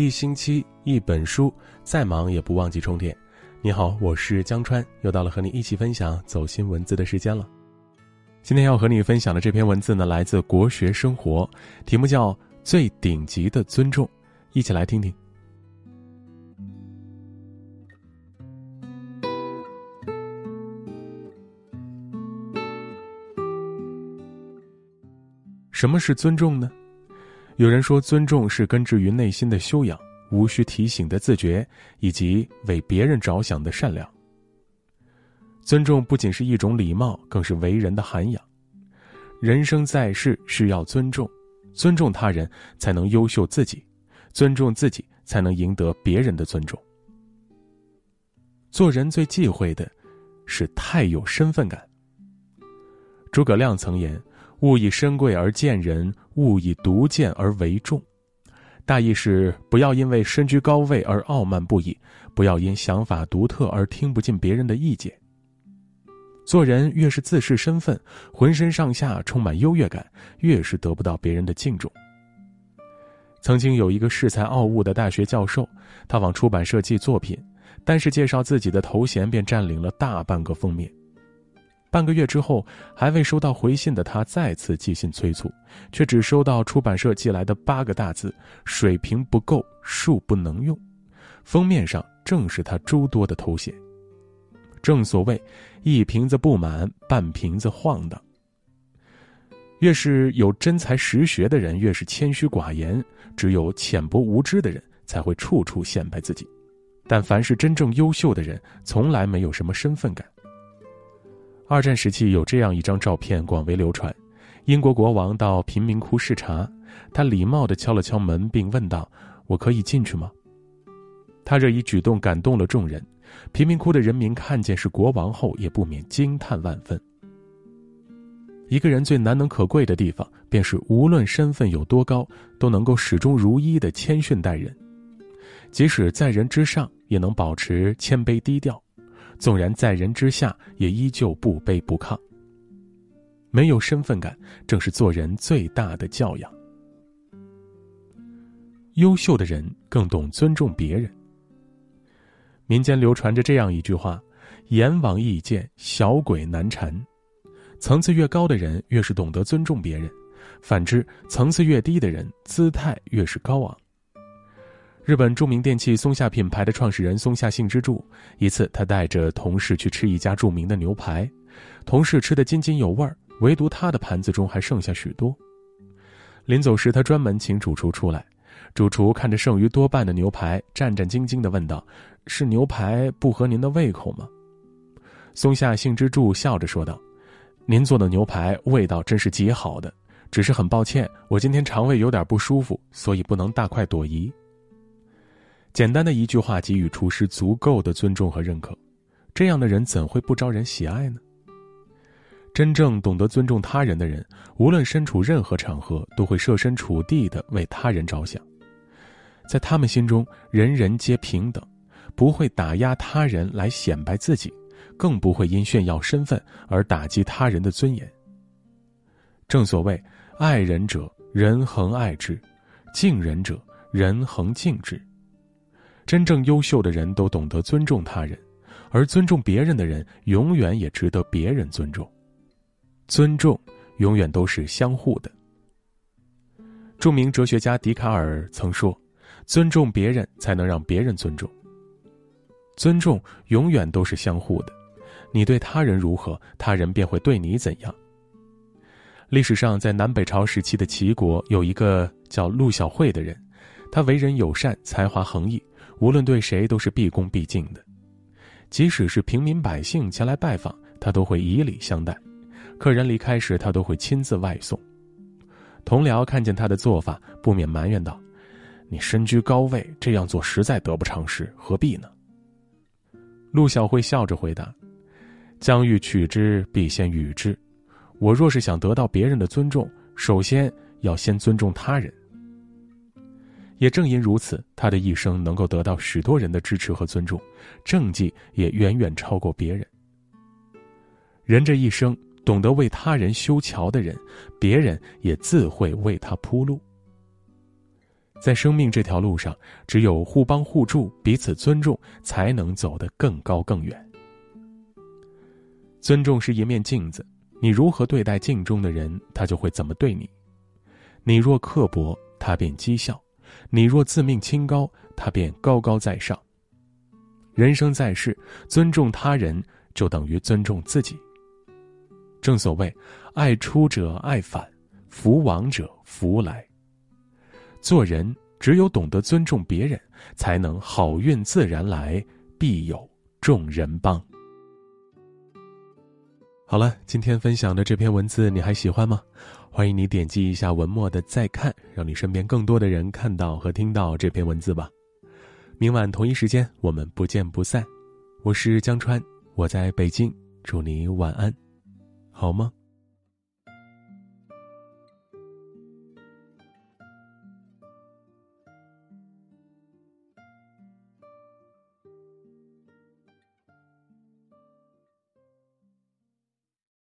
一星期一本书，再忙也不忘记充电。你好，我是江川，又到了和你一起分享走心文字的时间了。今天要和你分享的这篇文字呢，来自国学生活，题目叫《最顶级的尊重》，一起来听听。什么是尊重呢？有人说，尊重是根植于内心的修养，无需提醒的自觉，以及为别人着想的善良。尊重不仅是一种礼貌，更是为人的涵养。人生在世，需要尊重，尊重他人才能优秀自己，尊重自己才能赢得别人的尊重。做人最忌讳的，是太有身份感。诸葛亮曾言。勿以身贵而贱人，勿以独见而为众。大意是不要因为身居高位而傲慢不已，不要因想法独特而听不进别人的意见。做人越是自恃身份，浑身上下充满优越感，越是得不到别人的敬重。曾经有一个恃才傲物的大学教授，他往出版社寄作品，单是介绍自己的头衔便占领了大半个封面。半个月之后，还未收到回信的他再次寄信催促，却只收到出版社寄来的八个大字：“水平不够，恕不能用。”封面上正是他诸多的头衔。正所谓，一瓶子不满，半瓶子晃荡。越是有真才实学的人，越是谦虚寡言；只有浅薄无知的人，才会处处显摆自己。但凡是真正优秀的人，从来没有什么身份感。二战时期有这样一张照片广为流传，英国国王到贫民窟视察，他礼貌地敲了敲门，并问道：“我可以进去吗？”他这一举动感动了众人，贫民窟的人民看见是国王后，也不免惊叹万分。一个人最难能可贵的地方，便是无论身份有多高，都能够始终如一的谦逊待人，即使在人之上，也能保持谦卑低调。纵然在人之下，也依旧不卑不亢。没有身份感，正是做人最大的教养。优秀的人更懂尊重别人。民间流传着这样一句话：“阎王易见，小鬼难缠。”层次越高的人，越是懂得尊重别人；反之，层次越低的人，姿态越是高昂。日本著名电器松下品牌的创始人松下幸之助，一次他带着同事去吃一家著名的牛排，同事吃得津津有味儿，唯独他的盘子中还剩下许多。临走时，他专门请主厨出来，主厨看着剩余多半的牛排，战战兢兢地问道：“是牛排不合您的胃口吗？”松下幸之助笑着说道：“您做的牛排味道真是极好的，只是很抱歉，我今天肠胃有点不舒服，所以不能大快朵颐。”简单的一句话，给予厨师足够的尊重和认可，这样的人怎会不招人喜爱呢？真正懂得尊重他人的人，无论身处任何场合，都会设身处地的为他人着想。在他们心中，人人皆平等，不会打压他人来显摆自己，更不会因炫耀身份而打击他人的尊严。正所谓，爱人者，人恒爱之；敬人者，人恒敬之。真正优秀的人都懂得尊重他人，而尊重别人的人永远也值得别人尊重。尊重永远都是相互的。著名哲学家笛卡尔曾说：“尊重别人，才能让别人尊重。”尊重永远都是相互的，你对他人如何，他人便会对你怎样。历史上，在南北朝时期的齐国，有一个叫陆小慧的人，他为人友善，才华横溢。无论对谁都是毕恭毕敬的，即使是平民百姓前来拜访，他都会以礼相待；客人离开时，他都会亲自外送。同僚看见他的做法，不免埋怨道：“你身居高位，这样做实在得不偿失，何必呢？”陆小慧笑着回答：“将欲取之，必先予之。我若是想得到别人的尊重，首先要先尊重他人。”也正因如此，他的一生能够得到许多人的支持和尊重，政绩也远远超过别人。人这一生懂得为他人修桥的人，别人也自会为他铺路。在生命这条路上，只有互帮互助、彼此尊重，才能走得更高更远。尊重是一面镜子，你如何对待镜中的人，他就会怎么对你。你若刻薄，他便讥笑；你若自命清高，他便高高在上。人生在世，尊重他人就等于尊重自己。正所谓，爱出者爱返，福往者福来。做人只有懂得尊重别人，才能好运自然来，必有众人帮。好了，今天分享的这篇文字你还喜欢吗？欢迎你点击一下文末的再看，让你身边更多的人看到和听到这篇文字吧。明晚同一时间，我们不见不散。我是江川，我在北京，祝你晚安，好吗？